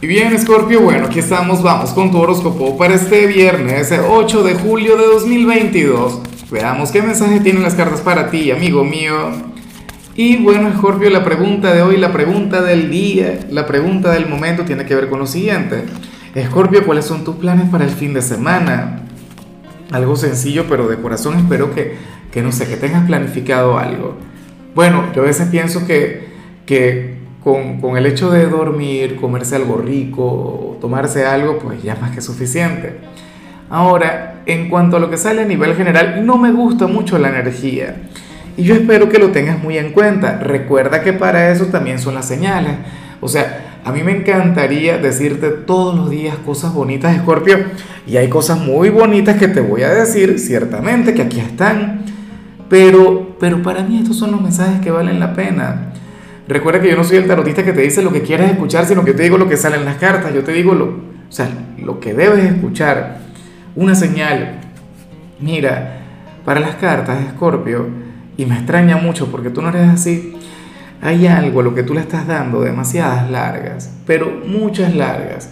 Y bien, Scorpio, bueno, aquí estamos, vamos con tu horóscopo para este viernes 8 de julio de 2022. Veamos qué mensaje tienen las cartas para ti, amigo mío. Y bueno, Scorpio, la pregunta de hoy, la pregunta del día, la pregunta del momento tiene que ver con lo siguiente. Scorpio, ¿cuáles son tus planes para el fin de semana? Algo sencillo, pero de corazón espero que, que no sé, que tengas planificado algo. Bueno, yo a veces pienso que, que con, el hecho de dormir, comerse algo rico, tomarse algo, pues ya más que suficiente. Ahora, en cuanto a lo que sale a nivel general, no me gusta mucho la energía. Y yo espero que lo tengas muy en cuenta. Recuerda que para eso también son las señales. O sea, a mí me encantaría decirte todos los días cosas bonitas, Scorpio. Y hay cosas muy bonitas que te voy a decir, ciertamente, que aquí están. Pero, pero para mí estos son los mensajes que valen la pena. Recuerda que yo no soy el tarotista que te dice lo que quieres escuchar, sino que te digo lo que sale en las cartas. Yo te digo lo, o sea, lo que debes escuchar. Una señal. Mira, para las cartas, Escorpio, y me extraña mucho porque tú no eres así, hay algo a lo que tú le estás dando demasiadas largas, pero muchas largas.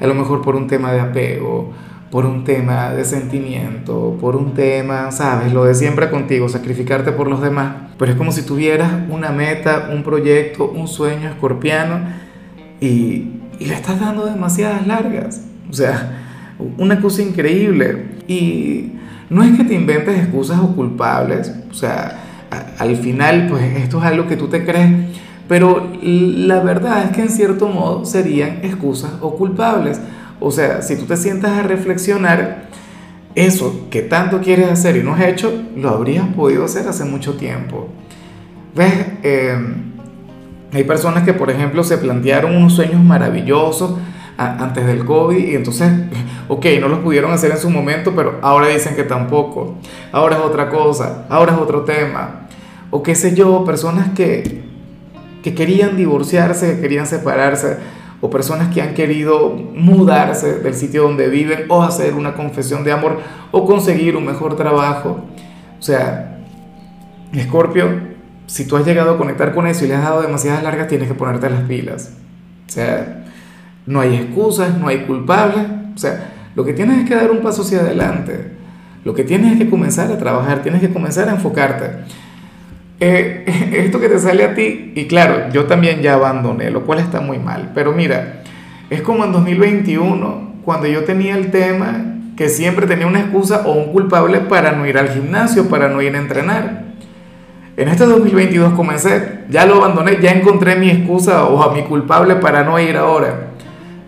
A lo mejor por un tema de apego, por un tema de sentimiento, por un tema, sabes, lo de siempre contigo, sacrificarte por los demás. Pero es como si tuvieras una meta, un proyecto, un sueño escorpiano y, y le estás dando demasiadas largas. O sea, una cosa increíble. Y no es que te inventes excusas o culpables, o sea, al final, pues esto es algo que tú te crees, pero la verdad es que en cierto modo serían excusas o culpables. O sea, si tú te sientas a reflexionar, eso que tanto quieres hacer y no has hecho, lo habrías podido hacer hace mucho tiempo. ¿Ves? Eh, hay personas que, por ejemplo, se plantearon unos sueños maravillosos antes del COVID y entonces, ok, no los pudieron hacer en su momento, pero ahora dicen que tampoco. Ahora es otra cosa, ahora es otro tema. O qué sé yo, personas que, que querían divorciarse, que querían separarse o personas que han querido mudarse del sitio donde viven o hacer una confesión de amor o conseguir un mejor trabajo. O sea, Escorpio, si tú has llegado a conectar con eso y le has dado demasiadas largas, tienes que ponerte las pilas. O sea, no hay excusas, no hay culpables. O sea, lo que tienes es que dar un paso hacia adelante. Lo que tienes es que comenzar a trabajar, tienes que comenzar a enfocarte. Eh, esto que te sale a ti, y claro, yo también ya abandoné, lo cual está muy mal, pero mira, es como en 2021, cuando yo tenía el tema que siempre tenía una excusa o un culpable para no ir al gimnasio, para no ir a entrenar. En este 2022 comencé, ya lo abandoné, ya encontré mi excusa o a mi culpable para no ir ahora.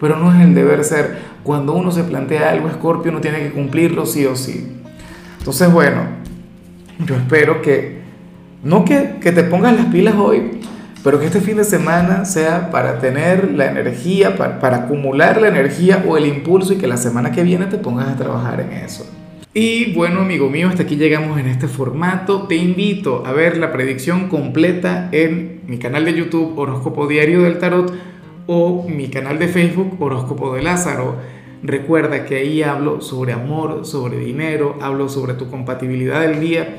Pero no es el deber ser. Cuando uno se plantea algo, Scorpio, uno tiene que cumplirlo sí o sí. Entonces, bueno, yo espero que no que, que, te pongas las pilas hoy, pero que este fin de semana sea para tener la energía, para, para, acumular la energía o el impulso y que la semana que viene te pongas a trabajar en eso. Y bueno, amigo mío, hasta aquí llegamos en este formato. Te invito a ver la predicción completa en mi canal de YouTube Horóscopo Diario del Tarot o mi canal de Facebook Horóscopo de Lázaro. Recuerda que ahí hablo sobre amor, sobre dinero, hablo sobre tu compatibilidad del día